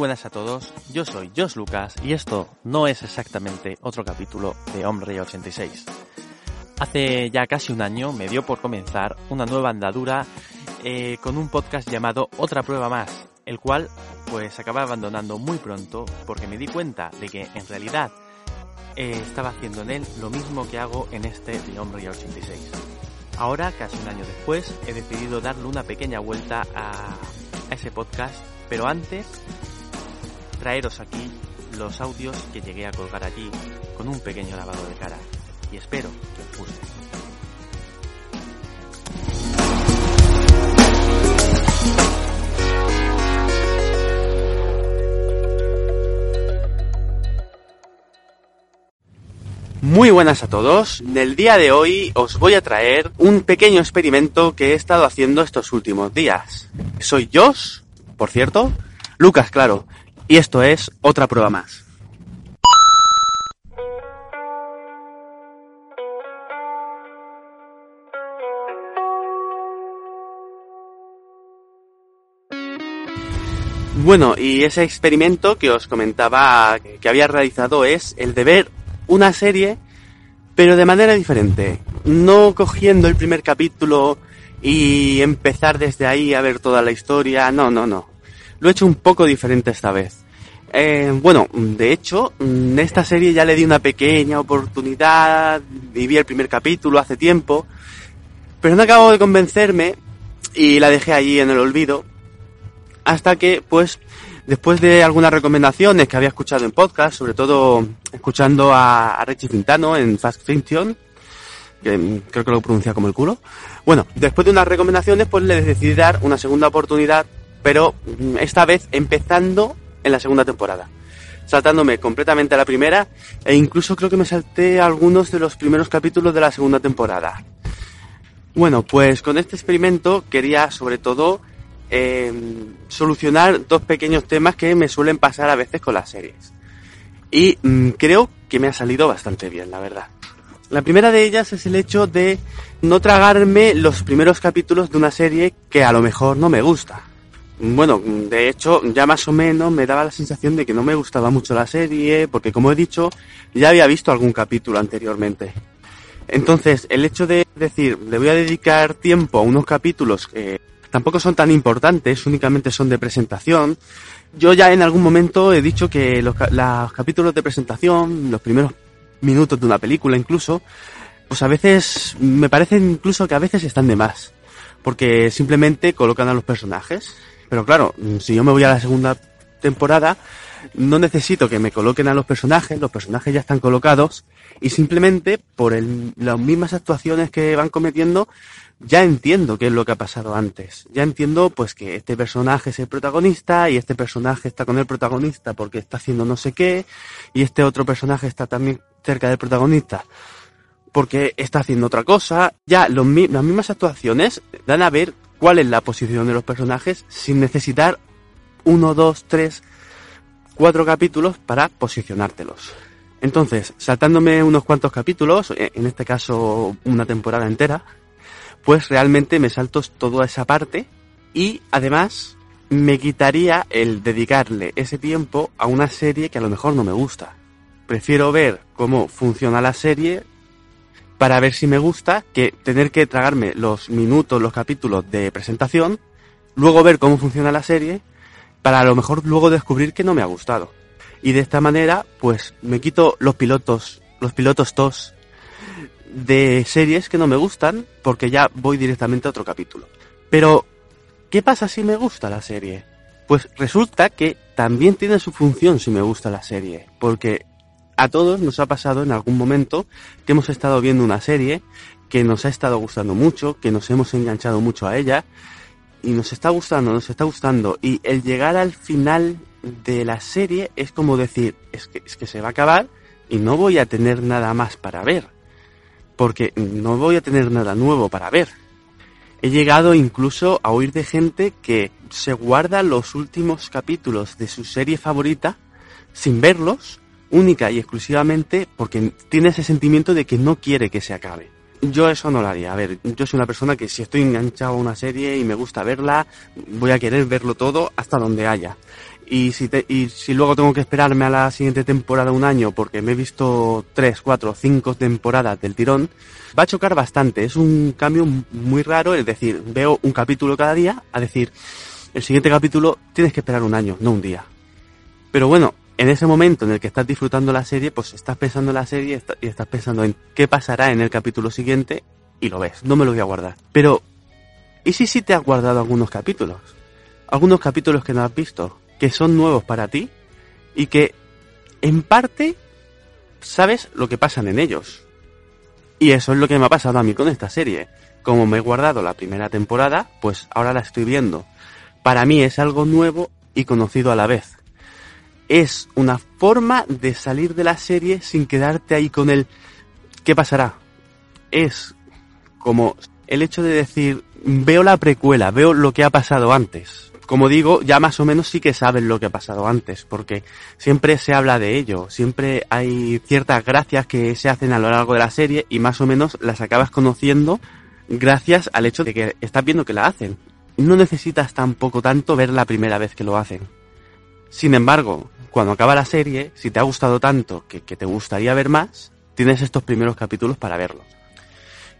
Buenas a todos, yo soy Josh Lucas y esto no es exactamente otro capítulo de Hombre 86. Hace ya casi un año me dio por comenzar una nueva andadura eh, con un podcast llamado Otra prueba más, el cual pues acabé abandonando muy pronto porque me di cuenta de que en realidad eh, estaba haciendo en él lo mismo que hago en este de Hombre 86. Ahora, casi un año después, he decidido darle una pequeña vuelta a, a ese podcast, pero antes traeros aquí los audios que llegué a colgar allí con un pequeño lavado de cara y espero que os guste. Muy buenas a todos. En el día de hoy os voy a traer un pequeño experimento que he estado haciendo estos últimos días. Soy Josh, por cierto, Lucas, claro, y esto es otra prueba más. Bueno, y ese experimento que os comentaba que había realizado es el de ver una serie, pero de manera diferente. No cogiendo el primer capítulo y empezar desde ahí a ver toda la historia. No, no, no. Lo he hecho un poco diferente esta vez. Eh, bueno, de hecho, esta serie ya le di una pequeña oportunidad, vi el primer capítulo hace tiempo, pero no acabo de convencerme y la dejé allí en el olvido, hasta que, pues, después de algunas recomendaciones que había escuchado en podcast, sobre todo escuchando a, a Richie Fintano en Fast Fiction, que creo que lo pronuncia como el culo, bueno, después de unas recomendaciones, pues le decidí dar una segunda oportunidad, pero esta vez empezando en la segunda temporada. Saltándome completamente a la primera e incluso creo que me salté algunos de los primeros capítulos de la segunda temporada. Bueno, pues con este experimento quería sobre todo eh, solucionar dos pequeños temas que me suelen pasar a veces con las series. Y mmm, creo que me ha salido bastante bien, la verdad. La primera de ellas es el hecho de no tragarme los primeros capítulos de una serie que a lo mejor no me gusta. Bueno, de hecho, ya más o menos me daba la sensación de que no me gustaba mucho la serie, porque como he dicho, ya había visto algún capítulo anteriormente. Entonces, el hecho de decir, le voy a dedicar tiempo a unos capítulos que tampoco son tan importantes, únicamente son de presentación. Yo ya en algún momento he dicho que los, los capítulos de presentación, los primeros minutos de una película incluso, pues a veces me parecen incluso que a veces están de más. Porque simplemente colocan a los personajes, pero claro, si yo me voy a la segunda temporada, no necesito que me coloquen a los personajes, los personajes ya están colocados y simplemente por el, las mismas actuaciones que van cometiendo ya entiendo qué es lo que ha pasado antes. Ya entiendo pues que este personaje es el protagonista y este personaje está con el protagonista porque está haciendo no sé qué y este otro personaje está también cerca del protagonista porque está haciendo otra cosa. Ya las mismas actuaciones dan a ver cuál es la posición de los personajes sin necesitar uno, dos, tres, cuatro capítulos para posicionártelos. Entonces, saltándome unos cuantos capítulos, en este caso una temporada entera, pues realmente me salto toda esa parte y además me quitaría el dedicarle ese tiempo a una serie que a lo mejor no me gusta. Prefiero ver cómo funciona la serie para ver si me gusta que tener que tragarme los minutos, los capítulos de presentación, luego ver cómo funciona la serie, para a lo mejor luego descubrir que no me ha gustado. Y de esta manera, pues me quito los pilotos, los pilotos tos de series que no me gustan, porque ya voy directamente a otro capítulo. Pero, ¿qué pasa si me gusta la serie? Pues resulta que también tiene su función si me gusta la serie, porque a todos nos ha pasado en algún momento que hemos estado viendo una serie que nos ha estado gustando mucho, que nos hemos enganchado mucho a ella y nos está gustando, nos está gustando y el llegar al final de la serie es como decir, es que, es que se va a acabar y no voy a tener nada más para ver, porque no voy a tener nada nuevo para ver. He llegado incluso a oír de gente que se guarda los últimos capítulos de su serie favorita sin verlos, única y exclusivamente porque tiene ese sentimiento de que no quiere que se acabe. Yo eso no lo haría. A ver, yo soy una persona que si estoy enganchado a una serie y me gusta verla, voy a querer verlo todo hasta donde haya. Y si, te, luego tengo que esperarme a la siguiente temporada un año porque me he visto tres, cuatro, cinco temporadas del tirón, va a chocar bastante. Es un cambio muy raro, es decir, veo un capítulo cada día, a decir, el siguiente capítulo tienes que esperar un año, no un día. Pero bueno, en ese momento en el que estás disfrutando la serie, pues estás pensando en la serie y estás pensando en qué pasará en el capítulo siguiente y lo ves. No me lo voy a guardar. Pero, ¿y si sí te has guardado algunos capítulos? Algunos capítulos que no has visto que son nuevos para ti y que en parte sabes lo que pasan en ellos. Y eso es lo que me ha pasado a mí con esta serie. Como me he guardado la primera temporada, pues ahora la estoy viendo. Para mí es algo nuevo y conocido a la vez. Es una forma de salir de la serie sin quedarte ahí con el ¿qué pasará? Es como el hecho de decir veo la precuela, veo lo que ha pasado antes como digo, ya más o menos sí que saben lo que ha pasado antes, porque siempre se habla de ello, siempre hay ciertas gracias que se hacen a lo largo de la serie y más o menos las acabas conociendo gracias al hecho de que estás viendo que la hacen. No necesitas tampoco tanto ver la primera vez que lo hacen. Sin embargo, cuando acaba la serie, si te ha gustado tanto que, te gustaría ver más, tienes estos primeros capítulos para verlos.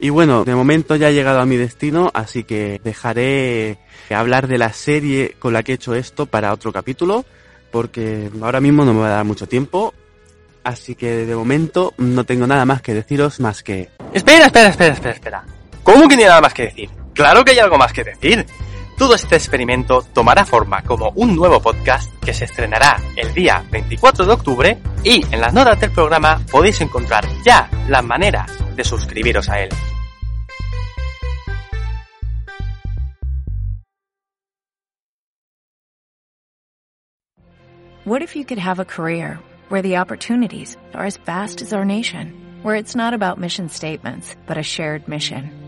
Y bueno, de momento ya he llegado a mi destino, así que dejaré hablar de la serie con la que he hecho esto para otro capítulo, porque ahora mismo no me va a dar mucho tiempo. Así que de momento no tengo nada más que deciros más que... Espera, espera, espera, espera, espera. ¿Cómo que ni nada más que decir? Claro que hay algo más que decir. Todo este experimento tomará forma como un nuevo podcast que se estrenará el día 24 de octubre y en las notas del programa podéis encontrar ya las maneras de suscribiros a él. What if you could have a career where the opportunities are as vast as our nation, where it's not about mission statements, but a shared mission?